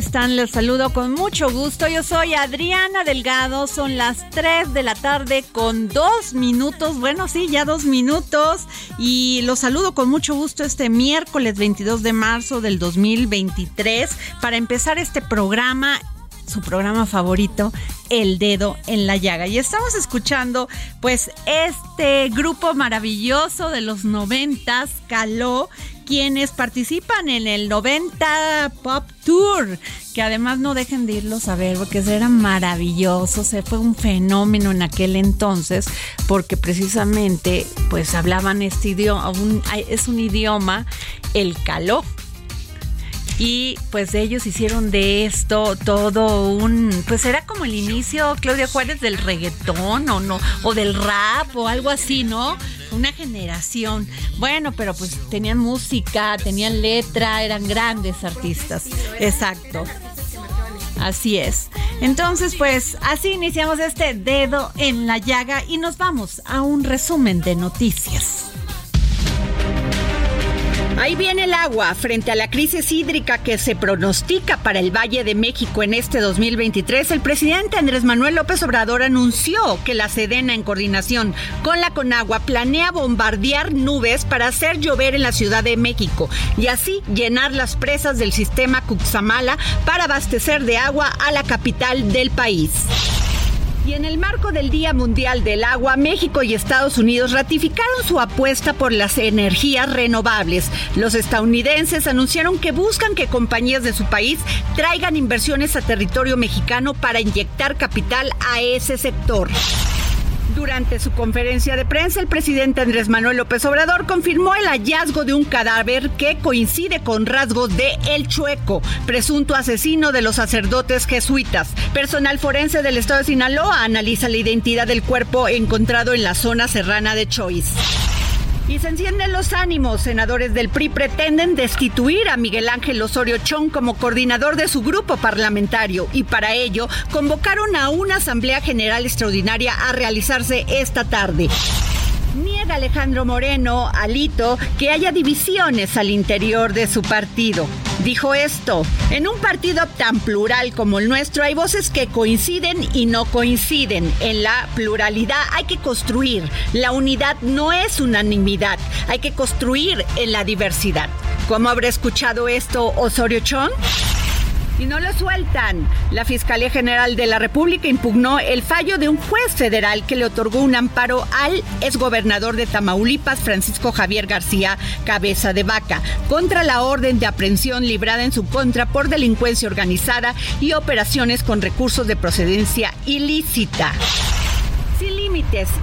Están? Les saludo con mucho gusto. Yo soy Adriana Delgado, son las 3 de la tarde con dos minutos, bueno, sí, ya dos minutos. Y los saludo con mucho gusto este miércoles 22 de marzo del 2023 para empezar este programa su programa favorito, El Dedo en la Llaga. Y estamos escuchando, pues, este grupo maravilloso de los noventas, Caló, quienes participan en el 90 Pop Tour, que además no dejen de irlos a ver, porque era maravilloso, se fue un fenómeno en aquel entonces, porque precisamente, pues, hablaban este idioma, un- es un idioma, el caló, y pues ellos hicieron de esto todo un, pues era como el inicio, Claudia Juárez, del reggaetón o no, o del rap o algo así, ¿no? Una generación. Bueno, pero pues tenían música, tenían letra, eran grandes artistas. Exacto. Así es. Entonces, pues así iniciamos este dedo en la llaga y nos vamos a un resumen de noticias. Ahí viene el agua frente a la crisis hídrica que se pronostica para el Valle de México en este 2023. El presidente Andrés Manuel López Obrador anunció que la Sedena, en coordinación con la Conagua, planea bombardear nubes para hacer llover en la Ciudad de México y así llenar las presas del sistema Cuxamala para abastecer de agua a la capital del país. Y en el marco del Día Mundial del Agua, México y Estados Unidos ratificaron su apuesta por las energías renovables. Los estadounidenses anunciaron que buscan que compañías de su país traigan inversiones a territorio mexicano para inyectar capital a ese sector. Durante su conferencia de prensa, el presidente Andrés Manuel López Obrador confirmó el hallazgo de un cadáver que coincide con rasgos de El Chueco, presunto asesino de los sacerdotes jesuitas. Personal forense del estado de Sinaloa analiza la identidad del cuerpo encontrado en la zona serrana de Choice. Y se encienden los ánimos. Senadores del PRI pretenden destituir a Miguel Ángel Osorio Chong como coordinador de su grupo parlamentario y para ello convocaron a una Asamblea General Extraordinaria a realizarse esta tarde. Niega Alejandro Moreno, Alito, que haya divisiones al interior de su partido. dijo esto, en un partido tan plural como el nuestro hay voces que coinciden y no coinciden. En la pluralidad hay que construir. La unidad no es unanimidad, hay que construir en la diversidad. ¿Cómo habrá escuchado esto Osorio Chong? Y no lo sueltan. La Fiscalía General de la República impugnó el fallo de un juez federal que le otorgó un amparo al exgobernador de Tamaulipas, Francisco Javier García Cabeza de Vaca, contra la orden de aprehensión librada en su contra por delincuencia organizada y operaciones con recursos de procedencia ilícita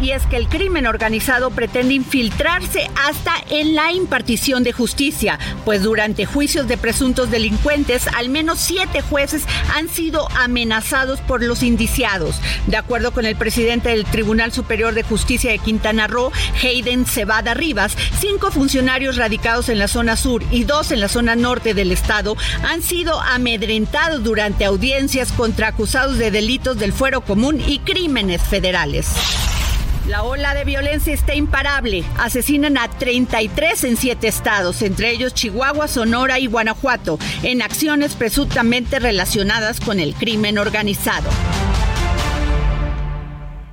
y es que el crimen organizado pretende infiltrarse hasta en la impartición de justicia, pues durante juicios de presuntos delincuentes al menos siete jueces han sido amenazados por los indiciados. De acuerdo con el presidente del Tribunal Superior de Justicia de Quintana Roo, Hayden Cebada Rivas, cinco funcionarios radicados en la zona sur y dos en la zona norte del estado han sido amedrentados durante audiencias contra acusados de delitos del fuero común y crímenes federales. La ola de violencia está imparable. Asesinan a 33 en siete estados, entre ellos Chihuahua, Sonora y Guanajuato, en acciones presuntamente relacionadas con el crimen organizado.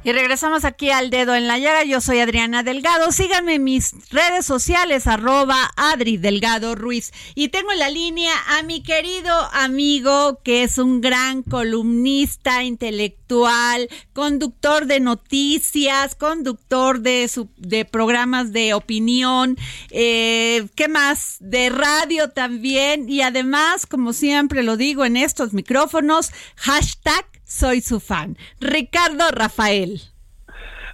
Y regresamos aquí al dedo en la llaga. Yo soy Adriana Delgado. Síganme en mis redes sociales, arroba Adri Delgado Ruiz. Y tengo en la línea a mi querido amigo, que es un gran columnista intelectual, conductor de noticias, conductor de, de programas de opinión, eh, ¿qué más? De radio también. Y además, como siempre lo digo en estos micrófonos, hashtag soy su fan. Ricardo Rafael.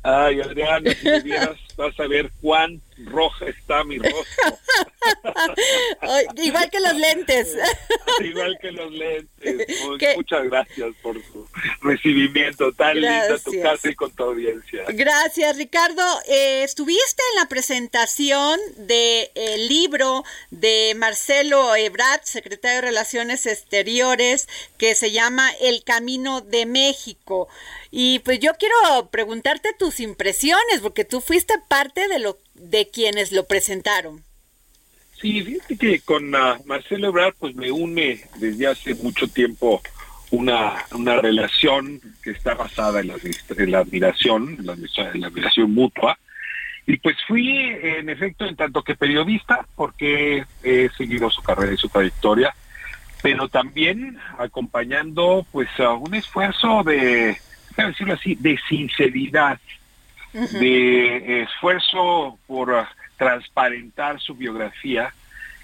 Ay, Adriana, si vas a ver cuán roja está mi rostro. igual que los lentes. igual que los lentes. muchas gracias por su recibimiento tan lindo tu casa y con tu audiencia. Gracias, Ricardo. Eh, estuviste en la presentación del libro de Marcelo Ebrard, secretario de Relaciones Exteriores, que se llama El Camino de México. Y pues yo quiero preguntarte tus impresiones, porque tú fuiste parte de lo de quienes lo presentaron. Sí, fíjate que con uh, Marcelo Ebrard pues me une desde hace mucho tiempo una, una relación que está basada en la, en la admiración, en la, en la admiración mutua. Y pues fui, en efecto, en tanto que periodista, porque he seguido su carrera y su trayectoria, pero también acompañando pues a un esfuerzo de, decirlo así, de sinceridad de esfuerzo por transparentar su biografía,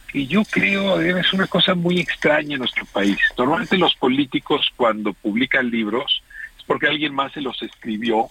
que yo creo es una cosa muy extraña en nuestro país. Normalmente los políticos cuando publican libros es porque alguien más se los escribió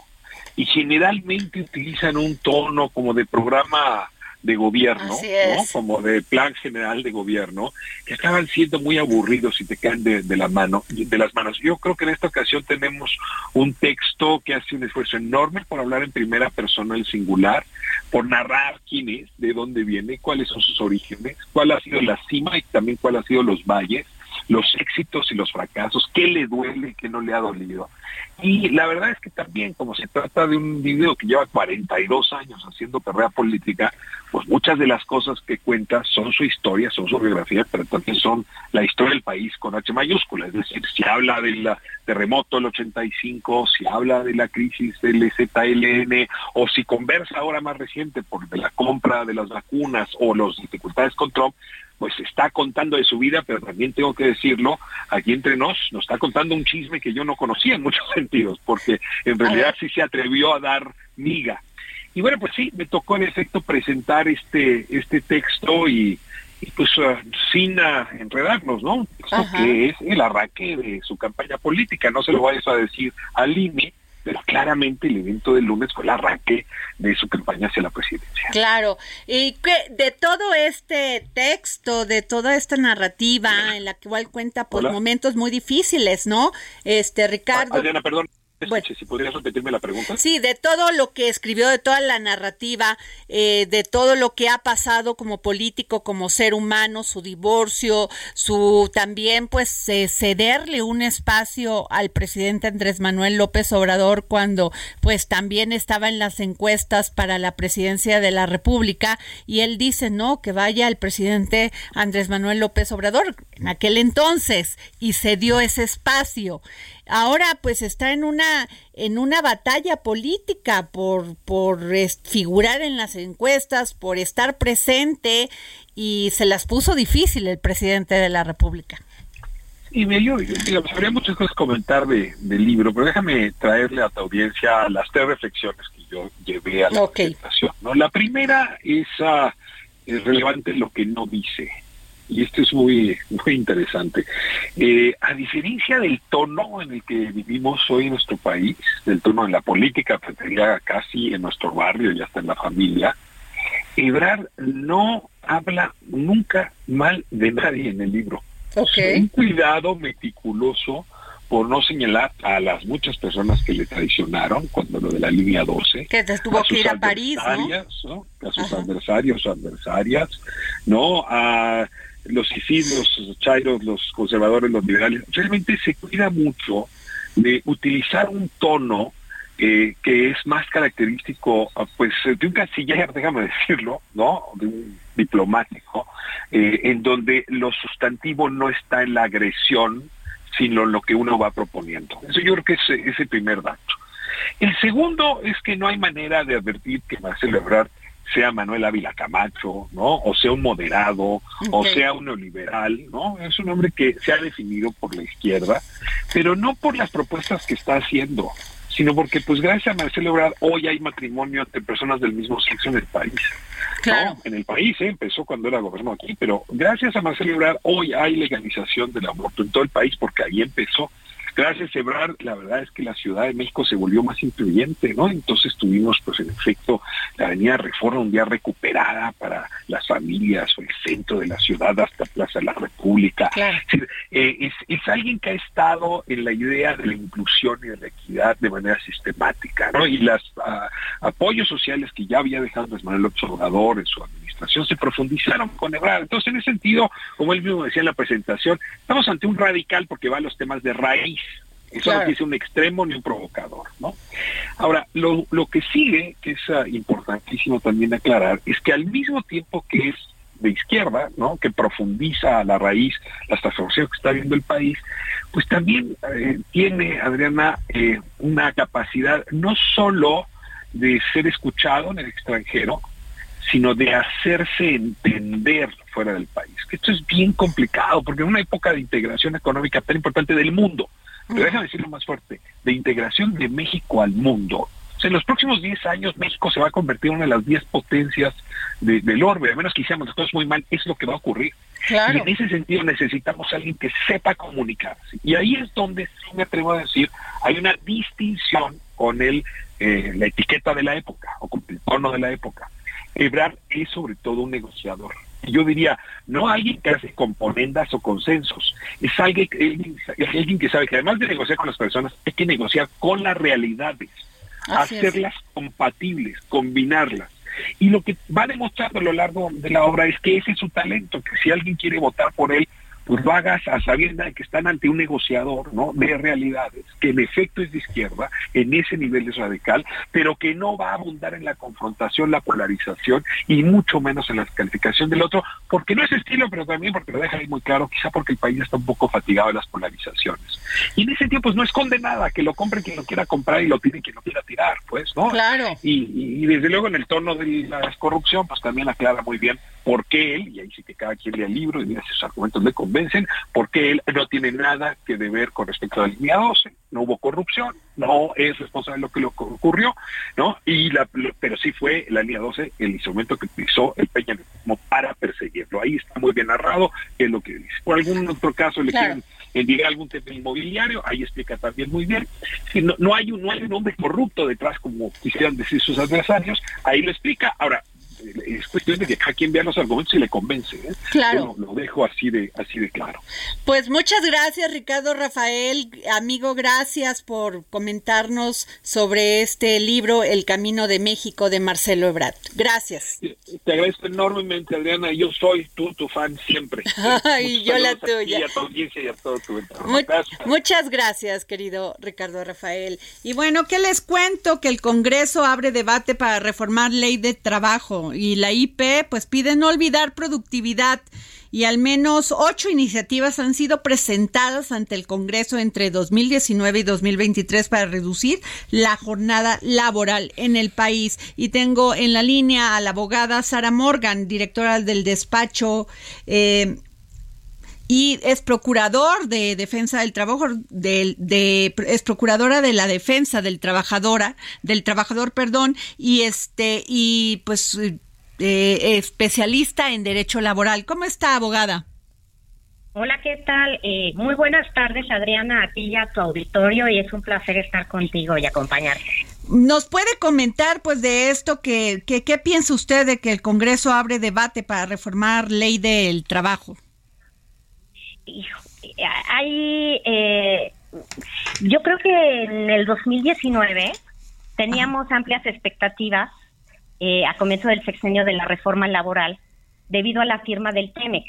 y generalmente utilizan un tono como de programa de gobierno, ¿no? como de plan general de gobierno, que estaban siendo muy aburridos y te caen de, la mano, de las manos. Yo creo que en esta ocasión tenemos un texto que hace un esfuerzo enorme por hablar en primera persona el singular, por narrar quién es, de dónde viene, cuáles son sus orígenes, cuál ha sido la cima y también cuál ha sido los valles, los éxitos y los fracasos, qué le duele y qué no le ha dolido. Y la verdad es que también, como se trata de un video que lleva 42 años haciendo carrera política, pues muchas de las cosas que cuenta son su historia, son su biografía, pero también son la historia del país con H mayúscula. Es decir, si habla del terremoto del 85, si habla de la crisis del ZLN, o si conversa ahora más reciente por de la compra de las vacunas o las dificultades con Trump, pues está contando de su vida, pero también tengo que decirlo, aquí entre nos, nos está contando un chisme que yo no conocía en muchos sentidos, porque en realidad sí se atrevió a dar miga. Y bueno, pues sí, me tocó en efecto presentar este, este texto y, pues uh, sin uh, enredarnos, ¿no? Esto que es el arranque de su campaña política, no se lo vayas a decir al INE, pero claramente el evento del lunes fue el arranque de su campaña hacia la presidencia. Claro, y que de todo este texto, de toda esta narrativa en la que igual cuenta por momentos muy difíciles, ¿no? Este Ricardo. Adriana, perdón. Bueno, si podrías repetirme la pregunta. Sí, de todo lo que escribió, de toda la narrativa, eh, de todo lo que ha pasado como político, como ser humano, su divorcio, su también pues eh, cederle un espacio al presidente Andrés Manuel López Obrador cuando pues también estaba en las encuestas para la presidencia de la República y él dice, no, que vaya el presidente Andrés Manuel López Obrador en aquel entonces y se dio ese espacio ahora pues está en una en una batalla política por por figurar en las encuestas, por estar presente y se las puso difícil el presidente de la República. Y me yo, digamos, habría muchas cosas que comentar de, del libro, pero déjame traerle a tu audiencia las tres reflexiones que yo llevé a la presentación. ¿no? La primera es, uh, es relevante lo que no dice y esto es muy, muy interesante. Eh, a diferencia del tono en el que vivimos hoy en nuestro país, del tono en la política, pues casi en nuestro barrio y hasta en la familia, Ebrard no habla nunca mal de nadie en el libro. Un cuidado meticuloso por no señalar a las muchas personas que le traicionaron cuando lo de la línea 12. Que tuvo que ir a París, ¿no? A sus adversarios adversarias, ¿no? A los ICID, los chairos, los conservadores, los liberales, realmente se cuida mucho de utilizar un tono eh, que es más característico, ah, pues, de un canciller, déjame decirlo, ¿no? De un diplomático, eh, en donde lo sustantivo no está en la agresión, sino en lo que uno va proponiendo. Eso yo creo que es, ese el primer dato. El segundo es que no hay manera de advertir que va a celebrar sea Manuel Ávila Camacho, ¿no? O sea un moderado, o sea un neoliberal, ¿no? Es un hombre que se ha definido por la izquierda, pero no por las propuestas que está haciendo, sino porque pues gracias a Marcelo Ebrard hoy hay matrimonio entre personas del mismo sexo en el país. Claro. En el país, ¿eh? empezó cuando era gobierno aquí, pero gracias a Marcelo Ebrard hoy hay legalización del aborto en todo el país porque ahí empezó. Gracias, Ebrar, la verdad es que la Ciudad de México se volvió más incluyente, ¿no? Entonces tuvimos, pues en efecto, la Avenida Reforma un día recuperada para las familias o el centro de la ciudad hasta Plaza de la República. Eh, es, alguien que ha estado en la idea de la inclusión y de la equidad de manera sistemática, ¿no? Y los ah, apoyos sociales que ya había dejado Manuel Observador en su administración se profundizaron con Ebrard. Entonces, en ese sentido, como él mismo decía en la presentación, estamos ante un radical porque va a los temas de raíz, eso no es un extremo ni un provocador, ¿no? Ahora, lo, lo que sigue, que es uh, importantísimo también aclarar, es que al mismo tiempo que es de izquierda, ¿no? Que profundiza a la raíz las transformaciones que está viendo el país, pues también eh, tiene, Adriana, eh, una capacidad no solo de ser escuchado en el extranjero, sino de hacerse entender fuera del país. Que esto es bien complicado, porque en una época de integración económica tan importante del mundo, pero déjame decirlo más fuerte, de integración de México al mundo. en los próximos 10 años México se va a convertir en una de las 10 potencias del orbe, a menos que hiciéramos las cosas muy mal, es lo que va a ocurrir. Y en ese sentido necesitamos a alguien que sepa comunicarse. Y ahí es donde sí me atrevo a decir, hay una distinción con el, eh, la etiqueta de la época o con el tono de la época. Ebrard es sobre todo un negociador yo diría, no alguien que hace componendas o consensos, es alguien, alguien que sabe que además de negociar con las personas, hay que negociar con las realidades, hacerlas compatibles, combinarlas. Y lo que va demostrando a lo largo de la obra es que ese es su talento, que si alguien quiere votar por él, pues lo hagas a sabienda de que están ante un negociador ¿no? de realidades, que en efecto es de izquierda, en ese nivel es radical, pero que no va a abundar en la confrontación, la polarización y mucho menos en la calificación del otro, porque no es estilo, pero también porque lo deja ahí muy claro, quizá porque el país está un poco fatigado de las polarizaciones. Y en ese tiempo pues no esconde nada, que lo compre quien lo quiera comprar y lo tiene quien lo quiera tirar, pues, ¿no? Claro. Y, y desde luego en el tono de la corrupción, pues también aclara muy bien por qué él, y ahí sí que cada quien lea el libro y si sus argumentos le convencen, porque él no tiene nada que deber con respecto a la línea 12, no hubo corrupción, no es responsable de lo que le ocurrió, ¿no? Y la, pero sí fue la línea 12 el instrumento que utilizó el Peña como para perseguirlo. Ahí está muy bien narrado, es lo que dice. Por algún otro caso le quieren enviar algún tema inmobiliario, ahí explica también muy bien. Si no, no, hay un, no hay un hombre corrupto detrás, como quisieran decir sus adversarios, ahí lo explica. Ahora, es cuestión de que cada quien vea los argumentos y le convence. ¿eh? Claro. lo, dejo así de, así de claro. Pues muchas gracias, Ricardo Rafael. Amigo, gracias por comentarnos sobre este libro, El Camino de México, de Marcelo Ebrard. Gracias. Te agradezco enormemente, Adriana. Yo soy tú, tu fan siempre. Ay, yo la tuya. Y a tu audiencia y a todo tu Muchas gracias, querido Ricardo Rafael. Y bueno, ¿qué les cuento? Que el Congreso abre debate para reformar ley de trabajo y la IP pues pide no olvidar productividad y al menos ocho iniciativas han sido presentadas ante el Congreso entre 2019 y 2023 para reducir la jornada laboral en el país. Y tengo en la línea a la abogada Sara Morgan, directora del despacho eh, y es procurador de defensa del trabajo, de, es procuradora de la defensa del trabajadora, del trabajador, perdón, y este, y pues eh, especialista en derecho laboral. ¿Cómo está, abogada? Hola, ¿qué tal? Eh, muy buenas tardes, Adriana, a ti y a tu auditorio, y es un placer estar contigo y acompañarte. ¿Nos puede comentar, pues, de esto, que, que, qué piensa usted de que el Congreso abre debate para reformar ley del trabajo? hay, eh, yo creo que en el 2019 teníamos amplias expectativas eh, a comienzo del sexenio de la reforma laboral debido a la firma del TEMEX.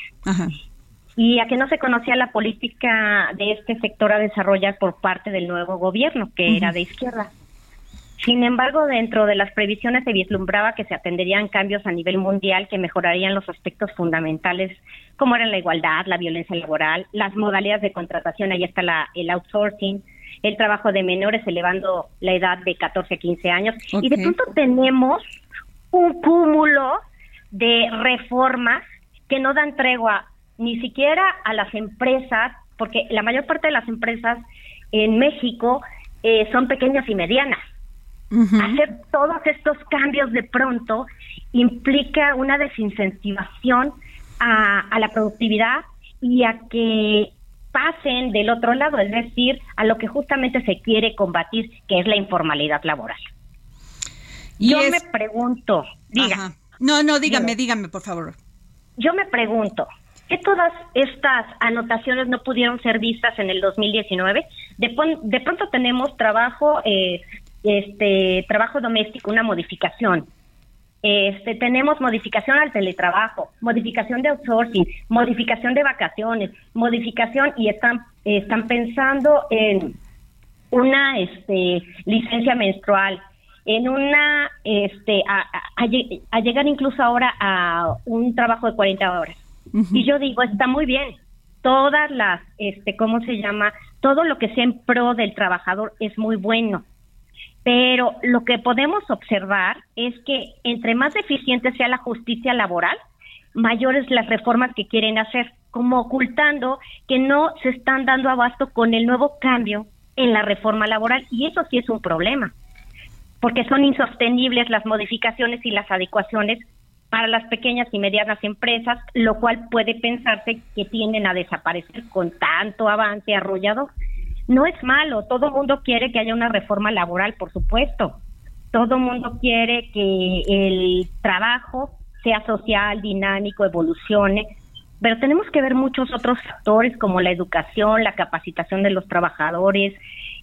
Y a que no se conocía la política de este sector a desarrollar por parte del nuevo gobierno, que era de izquierda. Sin embargo, dentro de las previsiones se vislumbraba que se atenderían cambios a nivel mundial que mejorarían los aspectos fundamentales como eran la igualdad, la violencia laboral, las modalidades de contratación, ahí está la, el outsourcing, el trabajo de menores elevando la edad de 14 a 15 años. Y de pronto tenemos un cúmulo de reformas que no dan tregua ni siquiera a las empresas, porque la mayor parte de las empresas en México eh, son pequeñas y medianas. Hacer todos estos cambios de pronto implica una desincentivación a, la productividad y a que pasen del otro lado, es decir, a lo que justamente se quiere combatir, que es la informalidad laboral. Yo me pregunto, diga. No, no, dígame, dígame, por favor. Yo me pregunto, ¿que todas estas anotaciones no pudieron ser vistas en el 2019? De, de pronto tenemos trabajo eh, este trabajo doméstico, una modificación. Este, tenemos modificación al teletrabajo, modificación de outsourcing, modificación de vacaciones, modificación y están están pensando en una este licencia menstrual, en una este a, llegar incluso ahora a un trabajo de 40 horas. Y yo digo, está muy bien. Todas las este ¿cómo se llama? Todo lo que sea en pro del trabajador es muy bueno pero lo que podemos observar es que entre más eficiente sea la justicia laboral, mayores las reformas que quieren hacer, como ocultando que no se están dando abasto con el nuevo cambio en la reforma laboral y eso sí es un problema, porque son insostenibles las modificaciones y las adecuaciones para las pequeñas y medianas empresas, lo cual puede pensarse que tienden a desaparecer con tanto avance arrollador. No es malo, todo mundo quiere que haya una reforma laboral, por supuesto. Todo mundo quiere que el trabajo sea social, dinámico, evolucione, pero tenemos que ver muchos otros factores como la educación, la capacitación de los trabajadores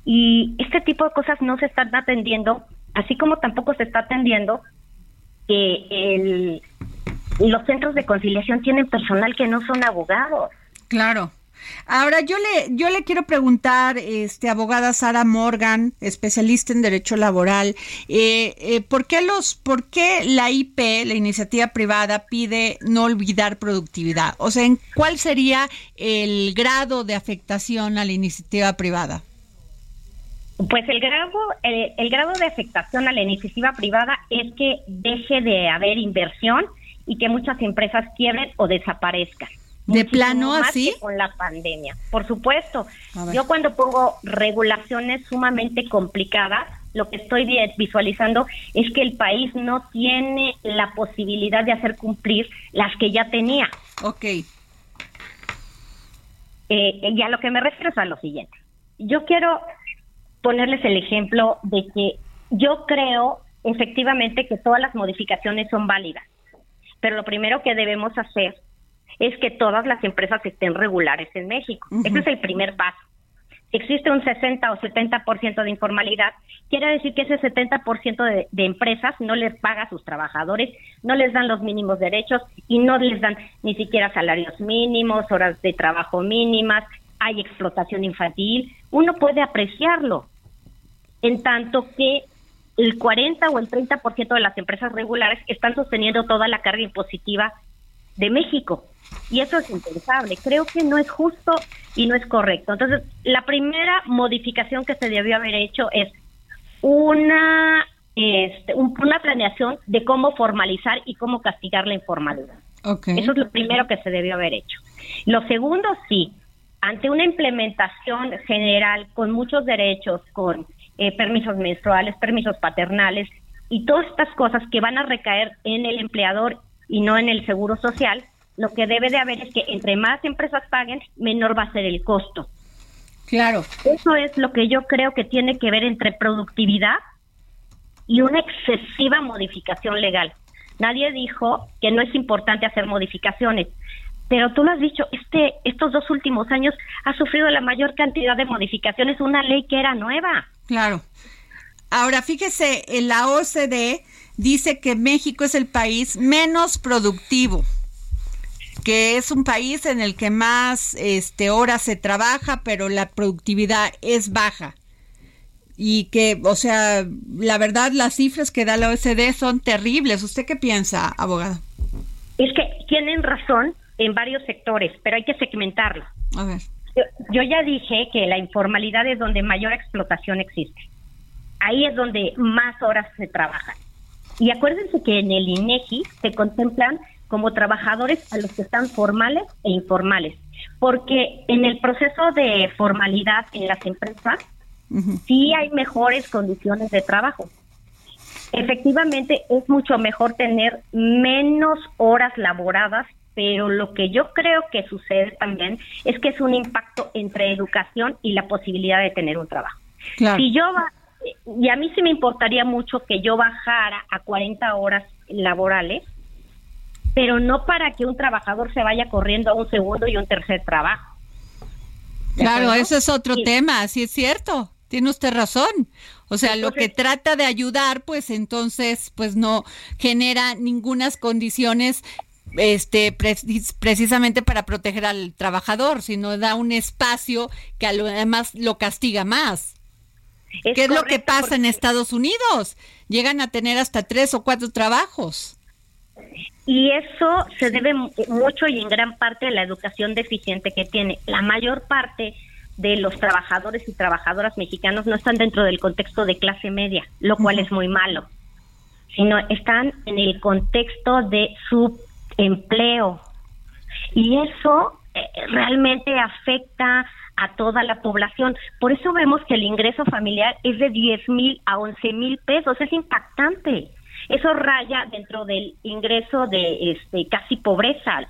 y este tipo de cosas no se están atendiendo, así como tampoco se está atendiendo que el, los centros de conciliación tienen personal que no son abogados. Claro. Ahora yo le yo le quiero preguntar, este abogada Sara Morgan, especialista en derecho laboral, eh, eh, ¿por qué los por qué la IP, la iniciativa privada, pide no olvidar productividad? O sea, ¿cuál sería el grado de afectación a la iniciativa privada? Pues el grado, el grado de afectación a la iniciativa privada es que deje de haber inversión y que muchas empresas quiebren o desaparezcan. ¿De plano así? Con la pandemia, por supuesto. Yo cuando pongo regulaciones sumamente complicadas, lo que estoy visualizando es que el país no tiene la posibilidad de hacer cumplir las que ya tenía. Ok. Eh, y a lo que me refiero es a lo siguiente. Yo quiero ponerles el ejemplo de que yo creo efectivamente que todas las modificaciones son válidas pero lo primero que debemos hacer es que todas las empresas estén regulares en México. Ese es el primer paso. Existe un 60 o 70% de informalidad, quiere decir que ese 70% de, de empresas no les paga a sus trabajadores, no les dan los mínimos derechos y no les dan ni siquiera salarios mínimos, horas de trabajo mínimas, hay explotación infantil. Uno puede apreciarlo, en tanto que el 40 o el 30% de las empresas regulares están sosteniendo toda la carga impositiva de México. Y eso es impensable. Creo que no es justo y no es correcto. Entonces, la primera modificación que se debió haber hecho es una, este, una planeación de cómo formalizar y cómo castigar la informalidad. Eso es lo primero que se debió haber hecho. Lo segundo, sí, ante una implementación general con muchos derechos, con eh, permisos menstruales, permisos paternales y todas estas cosas que van a recaer en el empleador y no en el seguro social, lo que debe de haber es que entre más empresas paguen, menor va a ser el costo. Claro. Eso es lo que yo creo que tiene que ver entre productividad y una excesiva modificación legal. Nadie dijo que no es importante hacer modificaciones, pero tú lo has dicho, este, estos dos últimos años ha sufrido la mayor cantidad de modificaciones, una ley que era nueva. Claro. Ahora, fíjese, en la OCDE dice que México es el país menos productivo, que es un país en el que más este, horas se trabaja, pero la productividad es baja. Y que, o sea, la verdad, las cifras que da la OCDE son terribles. ¿Usted qué piensa, abogado? Es que tienen razón en varios sectores, pero hay que segmentarlo. A ver. Yo, ya dije que la informalidad es donde mayor explotación existe. Ahí es donde más horas se trabajan. Y acuérdense que en el INEGI se contemplan como trabajadores a los que están formales e informales, porque en el proceso de formalidad en las empresas sí hay mejores condiciones de trabajo. Efectivamente, es mucho mejor tener menos horas laboradas, pero lo que yo creo que sucede también es que es un impacto entre educación y la posibilidad de tener un trabajo. Si yo y a mí sí me importaría mucho que yo bajara a 40 horas laborales, pero no para que un trabajador se vaya corriendo a un segundo y un tercer trabajo. Claro, ese es otro tema, sí es cierto, tiene usted razón. O sea, lo que trata de ayudar, pues entonces, pues no genera ningunas condiciones este precisamente para proteger al trabajador, sino da un espacio que además lo castiga más. ¿Qué es lo que pasa en Estados Unidos? Llegan a tener hasta tres o cuatro trabajos. Y eso se debe mucho y en gran parte a la educación deficiente que tiene. La mayor parte de los trabajadores y trabajadoras mexicanos no están dentro del contexto de clase media, lo cual es muy malo, sino están en el contexto de su empleo. Y eso eh, realmente afecta a toda la población. Por eso vemos que el ingreso familiar es de 10 mil a 11 mil pesos, es impactante. Eso raya dentro del ingreso de este casi pobreza,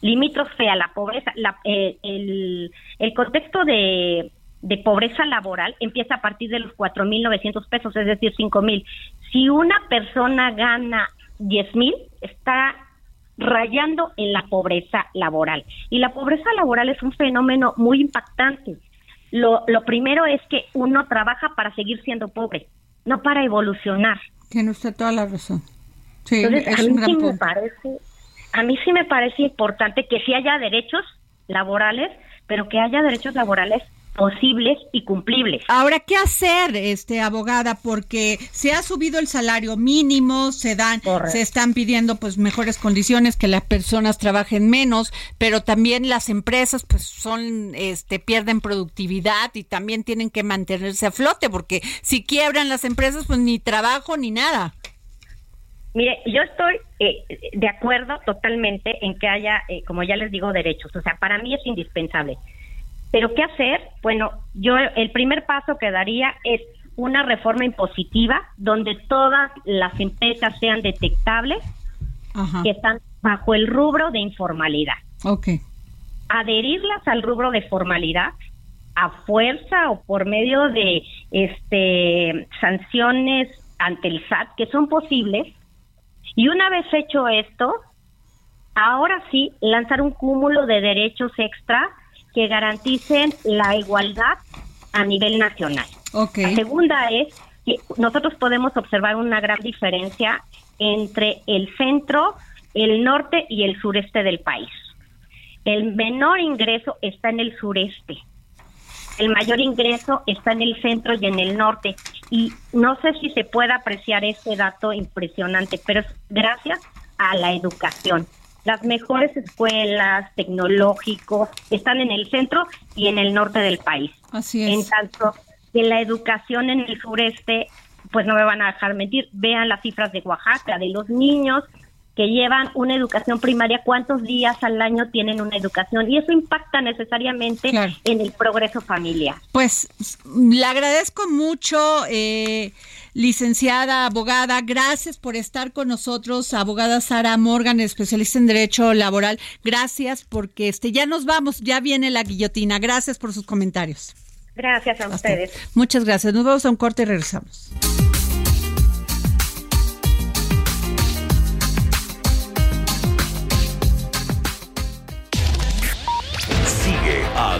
limítrofe a la pobreza. La, eh, el, el contexto de, de pobreza laboral empieza a partir de los 4.900 pesos, es decir, 5.000. Si una persona gana 10.000, está rayando en la pobreza laboral. Y la pobreza laboral es un fenómeno muy impactante. Lo, lo primero es que uno trabaja para seguir siendo pobre, no para evolucionar. Tiene usted toda la razón. Sí, Entonces, a mí sí me parece, a mí sí me parece importante que sí haya derechos laborales, pero que haya derechos laborales posibles y cumplibles. Ahora, ¿qué hacer, este abogada? Porque se ha subido el salario mínimo, se dan, se están pidiendo pues mejores condiciones, que las personas trabajen menos, pero también las empresas pues son, este, pierden productividad y también tienen que mantenerse a flote, porque si quiebran las empresas, pues ni trabajo ni nada. Mire, yo estoy eh, de acuerdo totalmente en que haya, eh, como ya les digo, derechos. O sea, para mí es indispensable. Pero ¿qué hacer? Bueno, yo el primer paso que daría es una reforma impositiva donde todas las empresas sean detectables que están bajo el rubro de informalidad. Ok. Adherirlas al rubro de formalidad a fuerza o por medio de este sanciones ante el SAT que son posibles y una vez hecho esto ahora sí lanzar un cúmulo de derechos extra que garanticen la igualdad a nivel nacional. La segunda es que nosotros podemos observar una gran diferencia entre el centro, el norte y el sureste del país. El menor ingreso está en el sureste. El mayor ingreso está en el centro y en el norte. Y no sé si se puede apreciar ese dato impresionante, pero es gracias a la educación. Las mejores escuelas, tecnológicos, están en el centro y en el norte del país. Así es. En tanto que la educación en el sureste, pues no me van a dejar mentir, vean las cifras de Oaxaca, de los niños que llevan una educación primaria, cuántos días al año tienen una educación y eso impacta necesariamente en el progreso familiar. Pues le agradezco mucho, eh, licenciada abogada, gracias por estar con nosotros, abogada Sara Morgan, especialista en derecho laboral, gracias porque este ya nos vamos, ya viene la guillotina, gracias por sus comentarios. Gracias a ustedes. Muchas gracias, nos vamos a un corte y regresamos.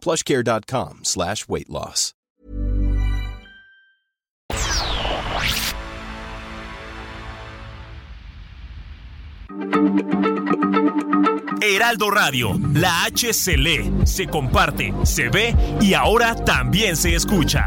plushcare.com slash weight loss. Heraldo Radio, la H se lee, se comparte, se ve y ahora también se escucha.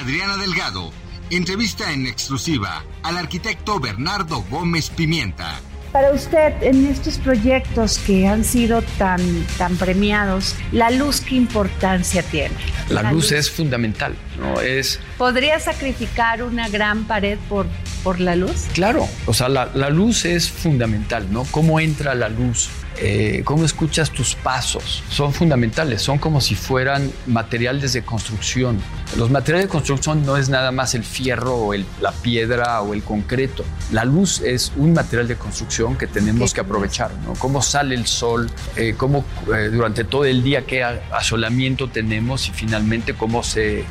Adriana Delgado. Entrevista en exclusiva al arquitecto Bernardo Gómez Pimienta. Para usted, en estos proyectos que han sido tan, tan premiados, ¿la luz qué importancia tiene? La, luz, es fundamental, ¿no? Es... ¿Podría sacrificar una gran pared por, por la luz? Claro, o sea, la, la luz es fundamental, ¿no? ¿Cómo entra la luz? Eh, cómo escuchas tus pasos, son fundamentales, son como si fueran materiales de construcción. Los materiales de construcción no es nada más el fierro o la piedra o el concreto. La luz es un material de construcción que tenemos que aprovechar, ¿no? Cómo sale el sol, eh, cómo eh, durante todo el día qué asolamiento tenemos y finalmente cómo se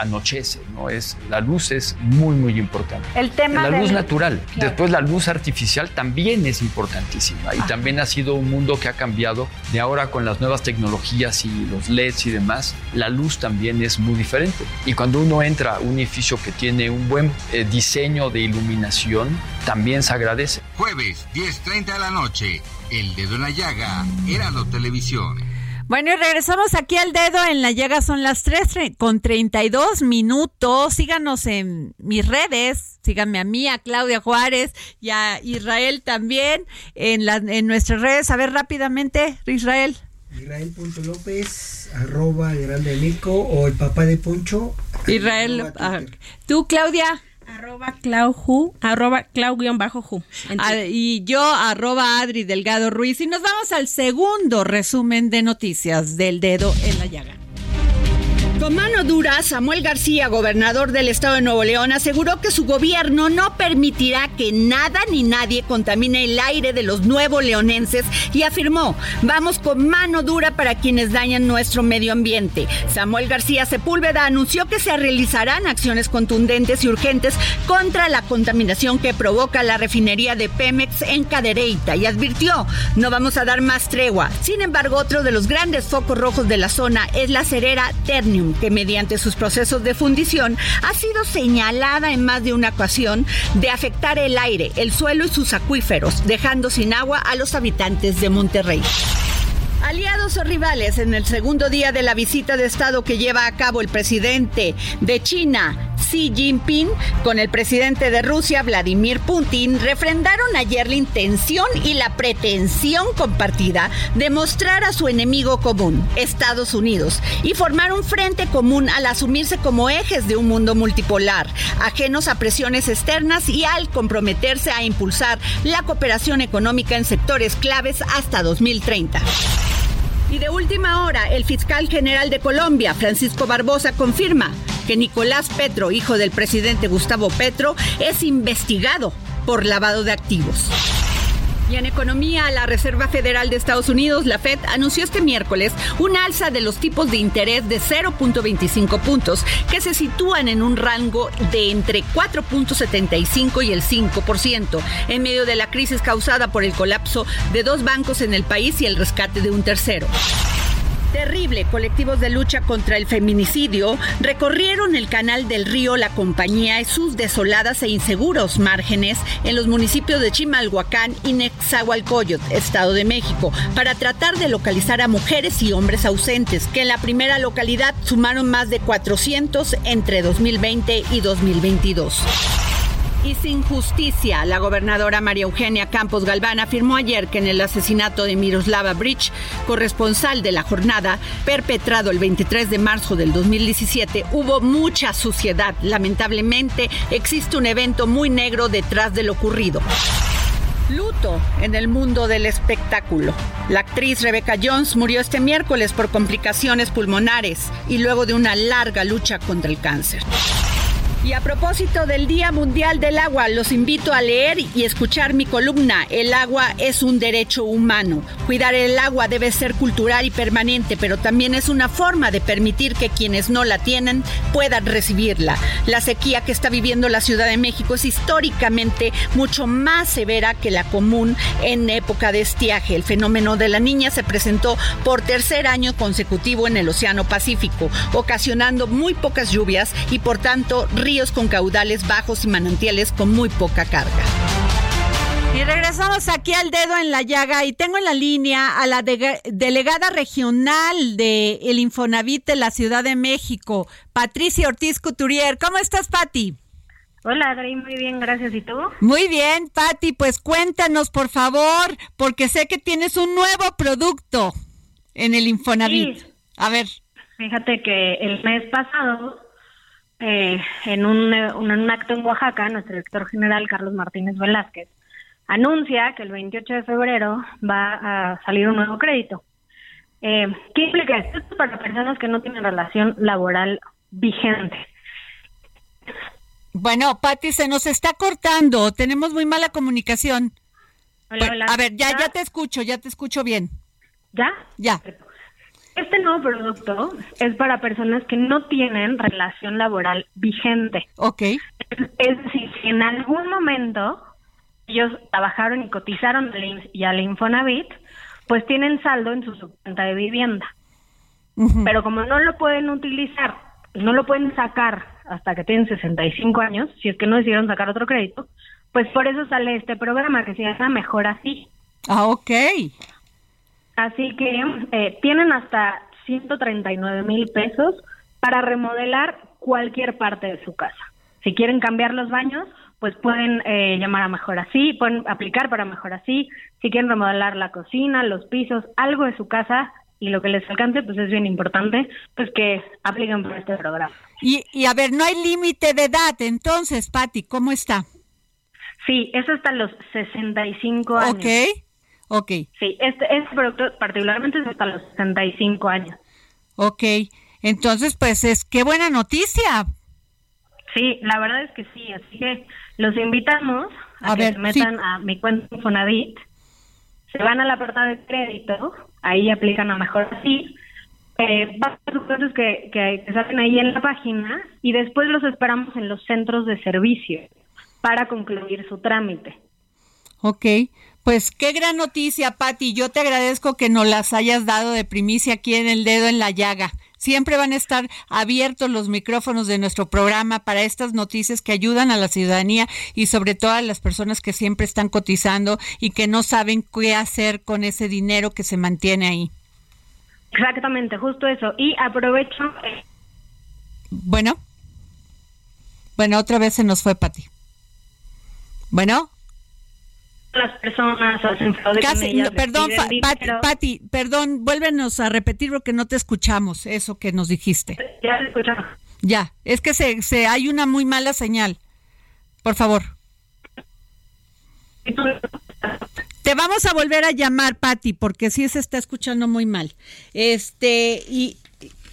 anochece, ¿no? Es, la luz es muy, muy importante. El tema la luz natural. Después la luz artificial también es importantísima y también ha sido un mundo que ha cambiado. De ahora con las nuevas tecnologías y los LEDs y demás, la luz también es muy diferente. Y cuando uno entra a un edificio que tiene un buen eh, diseño de iluminación, también se agradece. Jueves, 10.30 de la noche, El Dedo en la Llaga, Heraldo Televisión. Bueno, y regresamos aquí al dedo en la llaga, son las 3 con 32 minutos. Síganos en mis redes, síganme a mí, a Claudia Juárez y a Israel también en, la, en nuestras redes. A ver rápidamente, Israel. Israel.lópez, arroba grande Mirko o el papá de Poncho. Israel, ah, tú Claudia arroba clauju, arroba clau-ju. Ah, y yo, arroba Adri Delgado Ruiz. Y nos vamos al segundo resumen de noticias del dedo en la llaga. Con mano dura, Samuel García, gobernador del estado de Nuevo León, aseguró que su gobierno no permitirá que nada ni nadie contamine el aire de los nuevos leonenses y afirmó, vamos con mano dura para quienes dañan nuestro medio ambiente. Samuel García Sepúlveda anunció que se realizarán acciones contundentes y urgentes contra la contaminación que provoca la refinería de Pemex en Cadereyta y advirtió, no vamos a dar más tregua. Sin embargo, otro de los grandes focos rojos de la zona es la cerera Ternium que mediante sus procesos de fundición ha sido señalada en más de una ocasión de afectar el aire, el suelo y sus acuíferos, dejando sin agua a los habitantes de Monterrey. Aliados o rivales en el segundo día de la visita de Estado que lleva a cabo el presidente de China, Xi Jinping, con el presidente de Rusia, Vladimir Putin, refrendaron ayer la intención y la pretensión compartida de mostrar a su enemigo común, Estados Unidos, y formar un frente común al asumirse como ejes de un mundo multipolar, ajenos a presiones externas y al comprometerse a impulsar la cooperación económica en sectores claves hasta 2030. Y de última hora, el fiscal general de Colombia, Francisco Barbosa, confirma que Nicolás Petro, hijo del presidente Gustavo Petro, es investigado por lavado de activos. Y en economía, la Reserva Federal de Estados Unidos, la Fed, anunció este miércoles una alza de los tipos de interés de 0.25 puntos, que se sitúan en un rango de entre 4.75 y el 5%, en medio de la crisis causada por el colapso de dos bancos en el país y el rescate de un tercero. Terrible, colectivos de lucha contra el feminicidio recorrieron el canal del río La Compañía y sus desoladas e inseguros márgenes en los municipios de Chimalhuacán y Nexahualcoyot, Estado de México, para tratar de localizar a mujeres y hombres ausentes, que en la primera localidad sumaron más de 400 entre 2020 y 2022 y sin justicia. La gobernadora María Eugenia Campos Galván afirmó ayer que en el asesinato de Miroslava Bridge, corresponsal de la jornada, perpetrado el 23 de marzo del 2017, hubo mucha suciedad. Lamentablemente, existe un evento muy negro detrás de lo ocurrido. Luto en el mundo del espectáculo. La actriz Rebecca Jones murió este miércoles por complicaciones pulmonares y luego de una larga lucha contra el cáncer. Y a propósito del Día Mundial del Agua, los invito a leer y escuchar mi columna El agua es un derecho humano. Cuidar el agua debe ser cultural y permanente, pero también es una forma de permitir que quienes no la tienen puedan recibirla. La sequía que está viviendo la Ciudad de México es históricamente mucho más severa que la común en época de estiaje. El fenómeno de la niña se presentó por tercer año consecutivo en el Océano Pacífico, ocasionando muy pocas lluvias y por tanto con caudales bajos y manantiales con muy poca carga. Y regresamos aquí al dedo en la llaga y tengo en la línea a la delegada regional de el Infonavit de la Ciudad de México, Patricia Ortiz Couturier. ¿Cómo estás, Pati? Hola, Adri, muy bien, gracias. ¿Y tú? Muy bien, Pati, pues cuéntanos, por favor, porque sé que tienes un nuevo producto en el Infonavit. A ver. Fíjate que el mes pasado eh, en, un, un, acto en Oaxaca, nuestro director general, Carlos Martínez Velázquez, anuncia que el 28 de febrero va a salir un nuevo crédito. Eh, ¿Qué implica esto? Para personas que no tienen relación laboral vigente. Bueno, Patti, se nos está cortando. Tenemos muy mala comunicación. Hola, A ver, ya, ya te escucho, ya te escucho bien. ¿Ya? Ya. Este nuevo producto es para personas que no tienen relación laboral vigente. Ok. Es, decir, si en algún momento ellos trabajaron y cotizaron y al Infonavit, pues tienen saldo en su cuenta de vivienda. Pero como no lo pueden utilizar, no lo pueden sacar hasta que tienen 65 años, si es que no decidieron sacar otro crédito, pues por eso sale este programa que se llama Mejor Así. Ah, ok. Así que eh, tienen hasta 139 mil pesos para remodelar cualquier parte de su casa. Si quieren cambiar los baños, pues pueden eh, llamar a Mejor Así, pueden aplicar para Mejor Así. Si quieren remodelar la cocina, los pisos, algo de su casa y lo que les alcance, pues es bien importante, pues que apliquen por este programa. Y, y a ver, no hay límite de edad, entonces, Patti, ¿cómo está? Sí, es hasta los 65 años. Ok. Ok. Sí, este, este producto particularmente es hasta los 65 años. Ok. Entonces, pues es qué buena noticia. Sí, la verdad es que sí, así que los invitamos a, que se metan a mi cuenta Infonavit, se van a la apartado de crédito, ahí aplican a mejor así, eh, los que, que, que salen ahí en la página y después los esperamos en los centros de servicio para concluir su trámite. Ok, pues qué gran noticia, Patti. Yo te agradezco que nos las hayas dado de primicia aquí en el dedo en la llaga. Siempre van a estar abiertos los micrófonos de nuestro programa para estas noticias que ayudan a la ciudadanía y sobre todo a las personas que siempre están cotizando y que no saben qué hacer con ese dinero que se mantiene ahí. Exactamente, justo eso. Y aprovecho. Eh, bueno. Bueno, otra vez se nos fue Pati. Bueno las personas hacen fraude perdón, Pati, perdón, vuélvenos a repetir porque no te escuchamos, eso que nos dijiste. Ya te escuchamos. Ya, es que se, se hay una muy mala señal. Por favor. Te vamos a volver a llamar, Pati, porque sí se está escuchando muy mal. Este, y,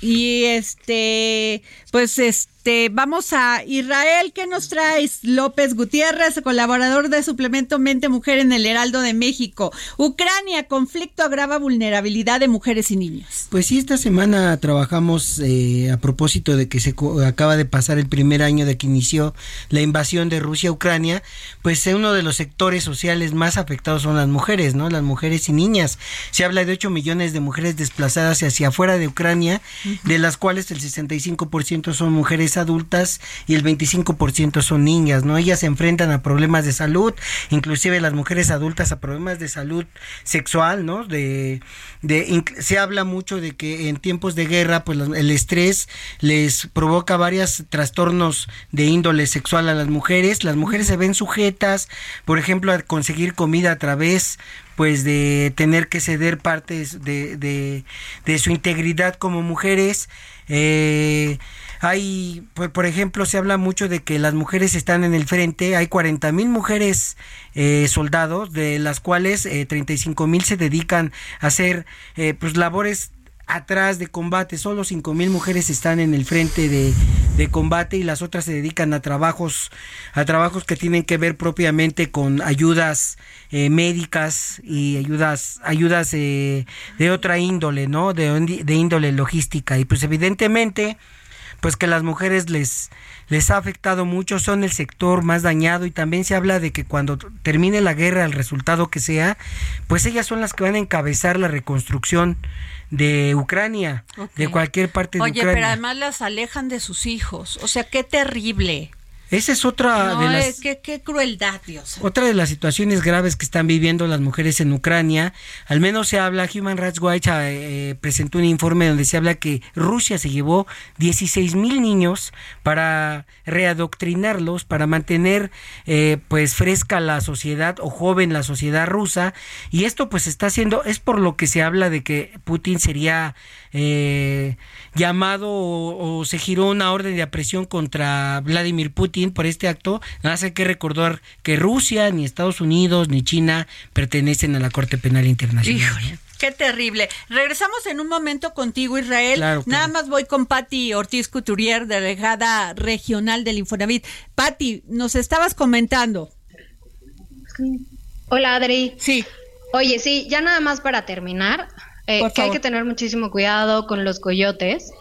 y este, pues este, vamos a Israel, ¿qué nos traes? López Gutiérrez, colaborador de Suplemento Mente Mujer en el Heraldo de México. Ucrania, conflicto agrava vulnerabilidad de mujeres y niños. Pues sí, esta semana trabajamos eh, a propósito de que se acaba de pasar el primer año de que inició la invasión de Rusia a Ucrania, pues uno de los sectores sociales más afectados son las mujeres, ¿no? Las mujeres y niñas. Se habla de 8 millones de mujeres desplazadas hacia afuera de Ucrania de las cuales el 65% son mujeres adultas y el 25% son niñas, ¿no? Ellas se enfrentan a problemas de salud, inclusive las mujeres adultas a problemas de salud sexual, ¿no? De, de se habla mucho de que en tiempos de guerra, pues el estrés les provoca varios trastornos de índole sexual a las mujeres. Las mujeres se ven sujetas, por ejemplo, a conseguir comida a través pues de tener que ceder partes de, de, su integridad como mujeres. Eh, hay, por, ejemplo, se habla mucho de que las mujeres están en el frente. Hay 40 mil mujeres eh, soldados, de las cuales eh, 35 mil se dedican a hacer eh, pues labores atrás de combate. Solo cinco mil mujeres están en el frente de, combate y las otras se dedican a trabajos, a trabajos que tienen que ver propiamente con ayudas eh, médicas y ayudas, ayudas eh, de otra índole, ¿no? De, de índole logística. Y pues evidentemente, pues que las mujeres les, les ha afectado mucho, son el sector más dañado y también se habla de que cuando termine la guerra, el resultado que sea, pues ellas son las que van a encabezar la reconstrucción de Ucrania, de cualquier parte de Ucrania. Oye, pero además las alejan de sus hijos, o sea, qué terrible. Esa es otra de las... Qué, crueldad, Dios. Otra de las situaciones graves que están viviendo las mujeres en Ucrania. Al menos se habla, Human Rights Watch eh, presentó un informe donde se habla que Rusia se llevó 16 mil niños para readoctrinarlos, para mantener eh, pues fresca la sociedad o joven la sociedad rusa. Y esto pues está haciendo, es por lo que se habla de que Putin sería eh, llamado o, se giró una orden de apresión contra Vladimir Putin por este acto. Nada más hay que recordar que Rusia, ni Estados Unidos, ni China pertenecen a la Corte Penal Internacional. Qué terrible. Regresamos en un momento contigo, Israel. Nada más voy con Patti Ortiz Couturier, delegada regional del Infonavit. Patti, nos estabas comentando. Hola, Adri. Sí. Oye, sí, ya nada más para terminar. Eh, que hay que tener muchísimo cuidado con los coyotes,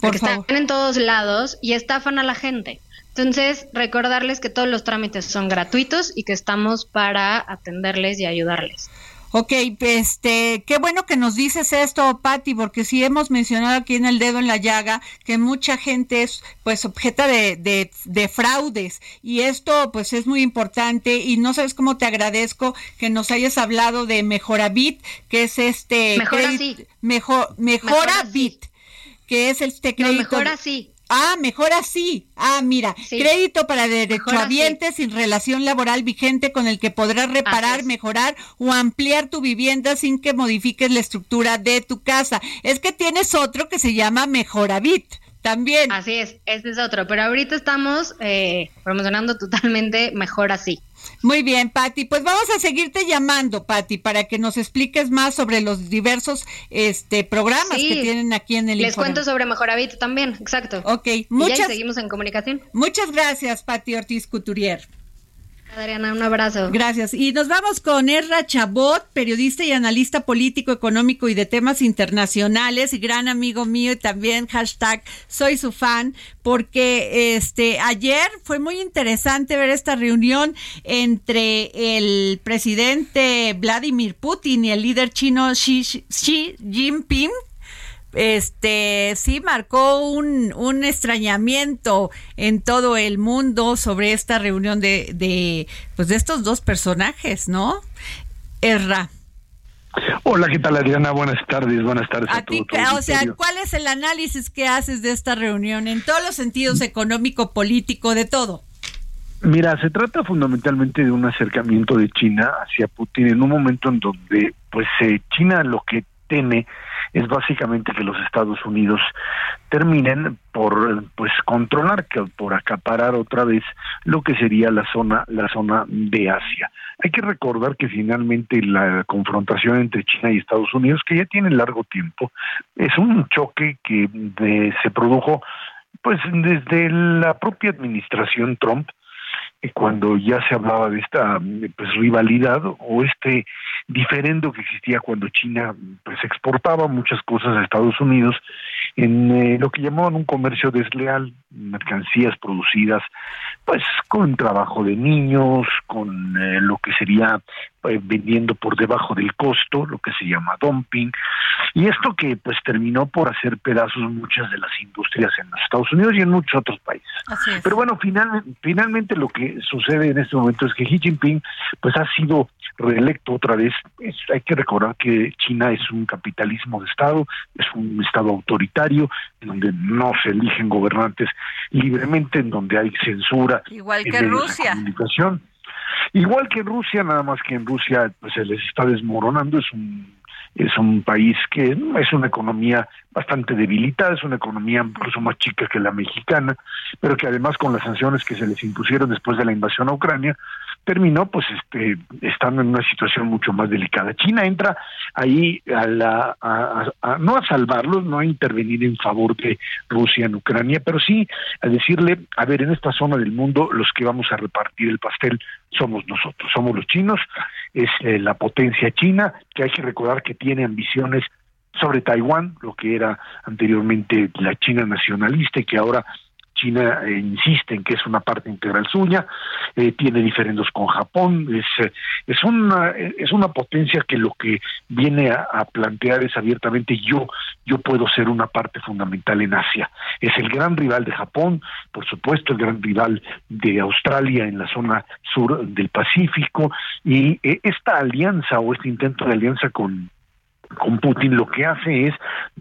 porque están en todos lados y estafan a la gente. Entonces, recordarles que todos los trámites son gratuitos y que estamos para atenderles y ayudarles. Ok, este, qué bueno que nos dices esto, Patti, porque sí hemos mencionado aquí en el dedo en la llaga que mucha gente es pues objeta de, de, fraudes y esto pues es muy importante y no sabes cómo te agradezco que nos hayas hablado de Mejorabit, que es este... Mejor así. Mejor, Mejorabit, que es este crédito... mejor así. Ah, mejor así. Ah, mira, crédito para derechohabientes sin relación laboral vigente con el que podrás reparar, mejorar o ampliar tu vivienda sin que modifiques la estructura de tu casa. Es que tienes otro que se llama Mejoravit también. Así es, ese es otro. Pero ahorita estamos eh, promocionando totalmente mejor así. Muy bien, Patti. Pues vamos a seguirte llamando, Patti, para que nos expliques más sobre los diversos este programas que tienen aquí en el Les cuento sobre Mejor Hábito también, exacto. Ok, muchas. Y seguimos en comunicación. Muchas gracias, Patti Ortiz Couturier. Adriana, un abrazo. Gracias. Y nos vamos con Erra Chabot, periodista y analista político, económico y de temas internacionales, y gran amigo mío y también hashtag soy su fan, porque este ayer fue muy interesante ver esta reunión entre el presidente Vladimir Putin y el líder chino Xi, Xi Jinping este sí marcó un, un extrañamiento en todo el mundo sobre esta reunión de, de pues de estos dos personajes, ¿no? Erra. Hola, ¿qué tal Adriana? Buenas tardes, buenas tardes a, todos. O sea, ¿cuál es el análisis que haces de esta reunión en todos los sentidos económico, político, de todo? Mira, se trata fundamentalmente de un acercamiento de China hacia Putin en un momento en donde, pues, eh, China lo que teme es básicamente que los Estados Unidos terminen por pues controlar que por acaparar otra vez lo que sería la zona la zona de Asia. Hay que recordar que finalmente la confrontación entre China y Estados Unidos que ya tiene largo tiempo es un choque que se produjo pues desde la propia administración Trump cuando ya se hablaba de esta pues rivalidad o este diferendo que existía cuando China pues exportaba muchas cosas a Estados Unidos en eh, lo que llamaban un comercio desleal, mercancías producidas pues con trabajo de niños, con eh, lo que sería eh, vendiendo por debajo del costo, lo que se llama dumping, y esto que pues terminó por hacer pedazos muchas de las industrias en los Estados Unidos y en muchos otros países. Pero bueno, final, finalmente lo que sucede en este momento es que Xi Jinping pues ha sido reelecto otra vez. hay que recordar que China es un capitalismo de Estado, es un Estado autoritario, en donde no se eligen gobernantes libremente, en donde hay censura. Igual que Rusia. Igual que en Rusia, nada más que en Rusia pues se les está desmoronando, es un es un país que es una economía bastante debilitada, es una economía incluso más chica que la mexicana, pero que además con las sanciones que se les impusieron después de la invasión a Ucrania, terminó pues este estando en una situación mucho más delicada. China entra ahí a la a, no a salvarlos, no a intervenir en favor de Rusia en Ucrania, pero sí a decirle, a ver, en esta zona del mundo los que vamos a repartir el pastel somos nosotros, somos los chinos, es eh, la potencia china, que hay que recordar que tiene ambiciones sobre Taiwán, lo que era anteriormente la China nacionalista y que ahora China eh, insiste en que es una parte integral suya, eh, tiene diferendos con Japón, es, eh, es, una, es una potencia que lo que viene a, plantear es abiertamente yo, yo puedo ser una parte fundamental en Asia. Es el gran rival de Japón, por supuesto, el gran rival de Australia en la zona sur del Pacífico, y esta alianza o este intento de alianza con con Putin lo que hace es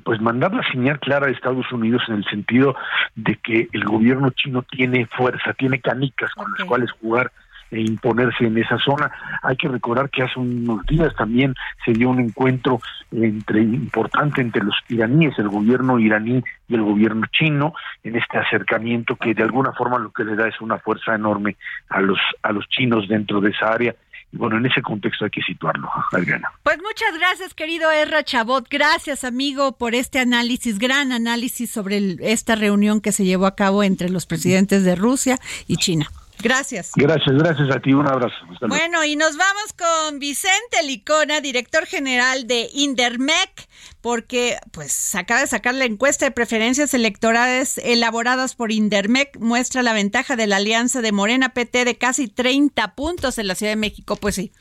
pues mandar la señal clara a Estados Unidos en el sentido de que el gobierno chino tiene fuerza, tiene canicas con las cuales jugar e imponerse en esa zona. Hay que recordar que hace unos días también se dio un encuentro entre importante entre los iraníes, el gobierno iraní y el gobierno chino en este acercamiento que de alguna forma lo que le da es una fuerza enorme a los a los chinos dentro de esa área bueno, en ese contexto hay que situarlo, Adriana. Pues muchas gracias, querido Erra Chabot. Gracias, amigo, por este análisis, gran análisis sobre esta reunión que se llevó a cabo entre los presidentes de Rusia y China. Gracias. Gracias, gracias a ti. Un abrazo. Bueno, y nos vamos con Vicente Licona, director general de Indermec, porque pues acaba de sacar la encuesta de preferencias electorales elaboradas por Indermec, muestra la ventaja de la alianza de Morena PT de casi 30 puntos en la Ciudad de México. Pues sí.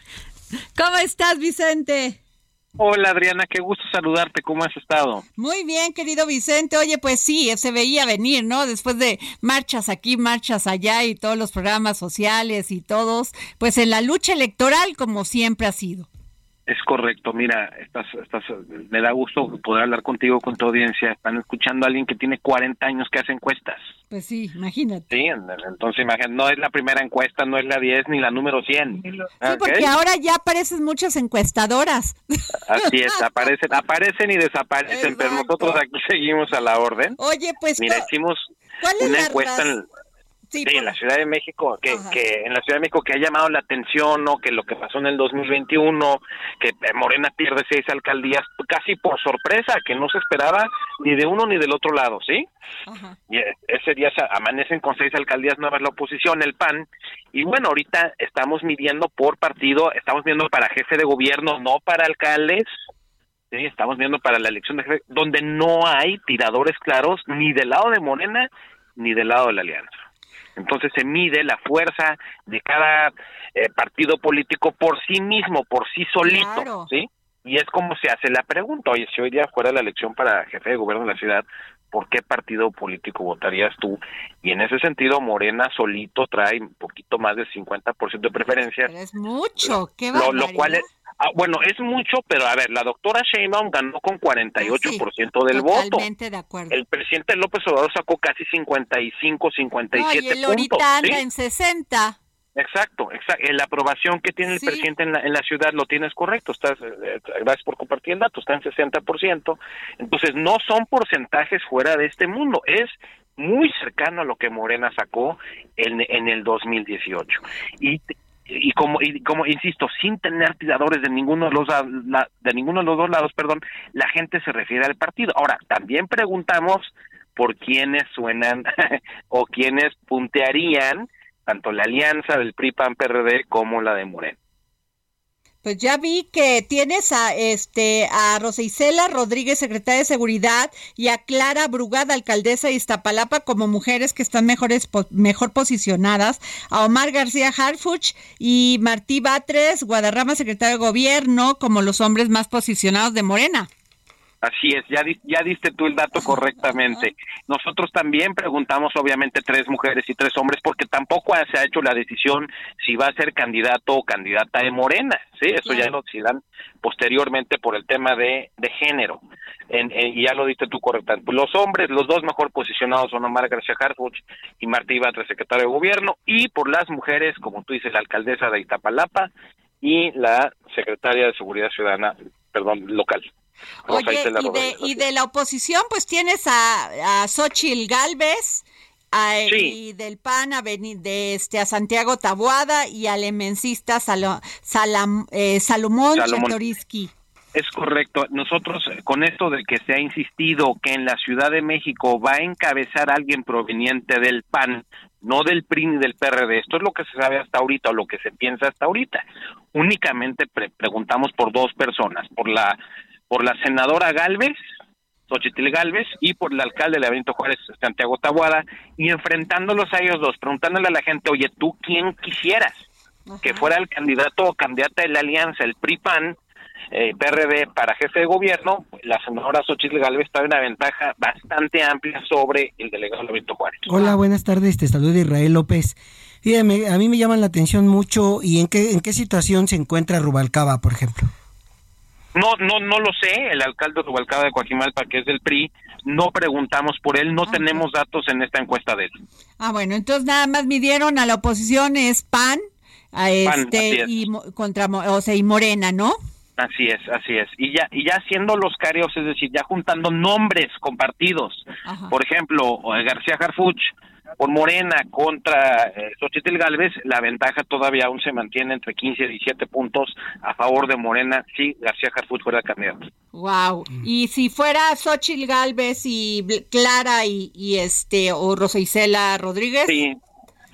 ¿Cómo estás, Vicente? Hola Adriana, qué gusto saludarte, ¿cómo has estado? Muy bien, querido Vicente. Oye, pues sí, se veía venir, ¿no? Después de marchas aquí, marchas allá y todos los programas sociales y todos, pues en la lucha electoral como siempre ha sido. Es correcto, mira, estás, estás, me da gusto poder hablar contigo, con tu audiencia. Están escuchando a alguien que tiene 40 años que hace encuestas. Pues sí, imagínate. Sí, entonces imagínate, no es la primera encuesta, no es la 10 ni la número 100. Sí, porque ahora ya aparecen muchas encuestadoras. Así es, aparecen, aparecen y desaparecen, pero nosotros aquí seguimos a la orden. Oye, pues... Mira, hicimos una encuesta... En, Sí, en la Ciudad de México, que, que en la Ciudad de México que ha llamado la atención, ¿no? Que lo que pasó en el 2021, que Morena pierde seis alcaldías casi por sorpresa, que no se esperaba ni de uno ni del otro lado, ¿sí? Y ese día se amanecen con seis alcaldías nuevas la oposición, el PAN, y bueno, ahorita estamos midiendo por partido, estamos viendo para jefe de gobierno, no para alcaldes, ¿sí? Estamos viendo para la elección de jefe, donde no hay tiradores claros ni del lado de Morena ni del lado de la alianza. Entonces se mide la fuerza de cada eh, partido político por sí mismo, por sí solito, ¿sí? Y es como se hace la pregunta, oye, si hoy día fuera la elección para jefe de gobierno de la ciudad, ¿por qué partido político votarías tú? Y en ese sentido, Morena solito trae un poquito más del 50% de preferencia. Pero es mucho, qué lo, lo cual es, Ah, bueno, es mucho, pero a ver, la doctora Sheinbaum ganó con 48% del voto. Totalmente de acuerdo. El presidente López Obrador sacó casi 55, 57 no, y el ahorita anda en 60. Exacto, exacto. La aprobación que tiene el presidente en la, en la, ciudad lo tienes correcto. Estás, eh, eh, gracias por compartir el dato. Está en 60%. Entonces, no son porcentajes fuera de este mundo. Es muy cercano a lo que Morena sacó en, en el 2018. Y, y como y como insisto sin tener tiradores de ninguno de los de ninguno de los dos lados perdón la gente se refiere al partido. Ahora también preguntamos por quiénes suenan o quiénes puntearían tanto la alianza del PRI PAN PRD como la de Moreno pues ya vi que tienes a este a Rosa Isela Rodríguez, secretaria de Seguridad, y a Clara Brugada, alcaldesa de Iztapalapa, como mujeres que están mejores mejor posicionadas, a Omar García Harfuch y Martí Batres, Guadarrama, secretario de Gobierno, como los hombres más posicionados de Morena. Así es, ya, ya diste tú el dato correctamente. Nosotros también preguntamos, obviamente, tres mujeres y tres hombres, porque tampoco se ha hecho la decisión si va a ser candidato o candidata de Morena, ¿sí? Eso ya lo decidan posteriormente por el tema de, de género. y ya lo diste tú correctamente. Los hombres, los dos mejor posicionados son Omar García Harfuch y Martí Batres, secretario de Gobierno, y por las mujeres, como tú dices, la alcaldesa de Iztapalapa y la secretaria de Seguridad Ciudadana, perdón, local. Oye, y de, la oposición, pues tienes a, a Xochil Galvez, y del PAN a, de este, a Santiago Tabuada y al emencista eh, Salomón, Chatoriski. Es correcto. Nosotros, eh, con esto de que se ha insistido que en la Ciudad de México va a encabezar alguien proveniente del PAN, no del PRI ni del PRD, esto es lo que se sabe hasta ahorita o lo que se piensa hasta ahorita. Únicamente preguntamos por dos personas, por la por la senadora Galvez, Xochitl Galvez, y por el alcalde de Benito Juárez, Santiago Tabuada, y enfrentándolos a ellos dos, preguntándole a la gente, oye, ¿tú quién quisieras? Que fuera el candidato o candidata de la alianza, el PRI-PAN, eh, PRD para jefe de gobierno, la senadora Xochitl Galvez está en una ventaja bastante amplia sobre el delegado de Benito Juárez. Hola, buenas tardes, te saluda Israel López. Dígame, a mí me llama la atención mucho y en qué, en qué situación se encuentra Rubalcaba, por ejemplo. No, no, no lo sé. El alcalde de de Coajimalpa, que es del PRI, no preguntamos por él, no tenemos datos en esta encuesta de él. Ah, bueno, entonces nada más midieron a la oposición es PAN, a este y contra, o sea, y Morena, ¿no? Así es, así es. Y ya, y ya haciendo los careos, es decir, ya juntando nombres compartidos. Por ejemplo, García Harfuch por Morena contra eh, Xochitl Galvez, la ventaja todavía aún se mantiene entre 15 y 17 puntos a favor de Morena si García Harfuch fuera candidato. Wow. Y si fuera Xochitl Galvez y Clara y, este o Rosa Isela Rodríguez. Sí.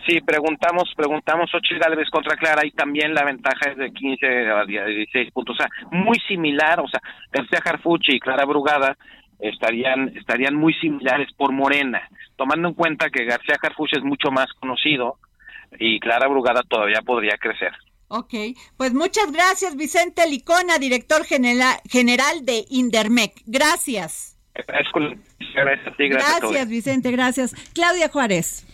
Sí, preguntamos, preguntamos Xochitl Galvez contra Clara y también la ventaja es de 15 a 16 puntos, o sea, muy similar, o sea, García Harfuch y Clara Brugada estarían estarían muy similares por Morena, tomando en cuenta que García Harfuch es mucho más conocido y Clara Brugada todavía podría crecer. Ok, pues muchas gracias Vicente Licona, director general, general de Indermec. Gracias. Gracias, gracias Vicente, gracias. Claudia Juárez.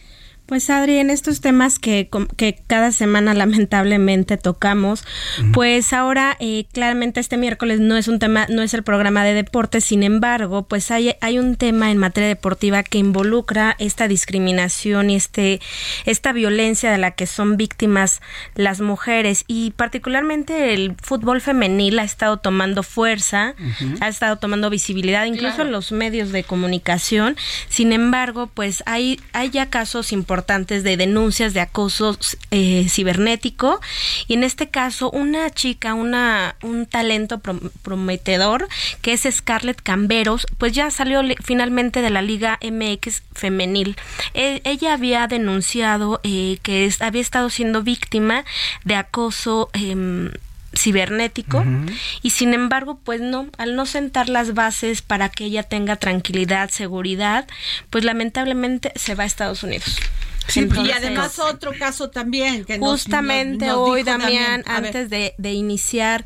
Pues Adri, en estos temas que, que cada semana lamentablemente tocamos, pues ahora eh, claramente este miércoles no es un tema, no es el programa de deportes, sin embargo, pues hay, hay un tema en materia deportiva que involucra esta discriminación y este, esta violencia de la que son víctimas las mujeres. Y particularmente el fútbol femenil ha estado tomando fuerza, ha estado tomando visibilidad, incluso en los medios de comunicación. Sin embargo, pues hay, hay ya casos importantes importantes de denuncias de acoso eh, cibernético y en este caso una chica, una un talento prometedor que es Scarlett Camberos, pues ya salió finalmente de la Liga MX femenil. E, ella había denunciado eh, que había estado siendo víctima de acoso cibernético y sin embargo pues no al no sentar las bases para que ella tenga tranquilidad seguridad pues lamentablemente se va a Estados Unidos. Y además otro caso también que justamente hoy Damián antes de, de iniciar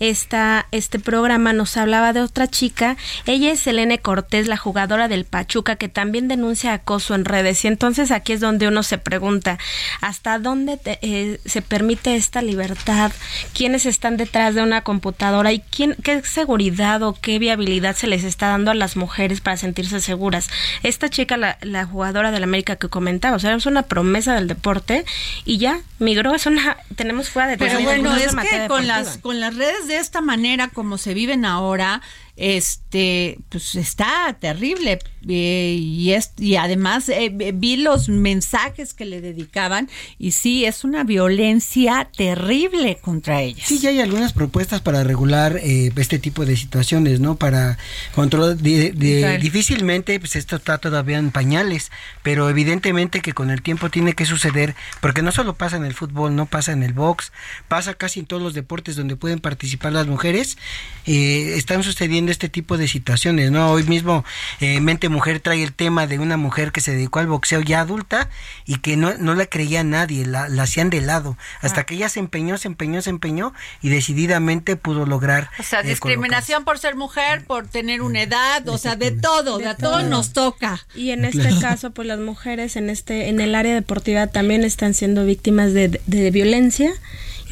esta, este programa nos hablaba de otra chica. Ella es Selene Cortés, la jugadora del Pachuca, que también denuncia acoso en redes. Y entonces aquí es donde uno se pregunta, ¿hasta dónde eh, se permite esta libertad? ¿Quiénes están detrás de una computadora? ¿Y quién, qué seguridad o qué viabilidad se les está dando a las mujeres para sentirse seguras? Esta chica, la, la jugadora del América que comentaba, o sea, es una promesa del deporte y ya migró, es una, tenemos fuera de Pero bueno, es que con las, con las redes de esta manera como se viven ahora, este, pues está terrible. Eh, y, es, y además eh, vi los mensajes que le dedicaban y sí, es una violencia terrible contra ella. Sí, ya hay algunas propuestas para regular eh, este tipo de situaciones, ¿no? Para controlar, difícilmente, pues esto está todavía en pañales, pero evidentemente que con el tiempo tiene que suceder, porque no solo pasa en el fútbol, no pasa en el box, pasa casi en todos los deportes donde pueden participar las mujeres, están sucediendo este tipo de situaciones, ¿no? Hoy mismo eh, Mente Mujer trae el tema de una mujer que se dedicó al boxeo ya adulta y que no, no la creía nadie, la, hacían de lado, hasta ah. que ella se empeñó, se empeñó, se empeñó y decididamente pudo lograr. O sea, eh, discriminación por ser mujer, por tener una edad, o sea, de todo, de, a todos nos toca. Y en este caso, pues las mujeres en este, en el área deportiva también están siendo víctimas de, de violencia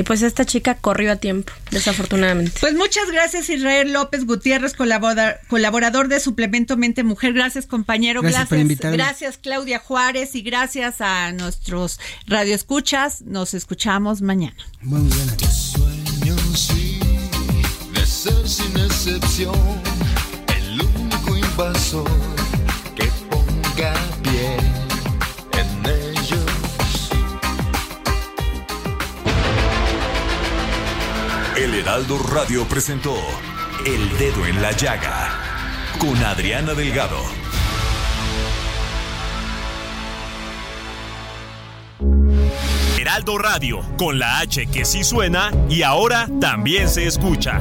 y pues esta chica corrió a tiempo, desafortunadamente. Pues muchas gracias Israel López Gutiérrez, colaborador de Suplemento Mente Mujer. Gracias compañero. Gracias, gracias, gracias Claudia Juárez y gracias a nuestros radioescuchas. Nos escuchamos mañana. Muy bien. de ser sin excepción el único invasor El Heraldo Radio presentó El Dedo en la Llaga con Adriana Delgado. Heraldo Radio, con la H que sí suena y ahora también se escucha.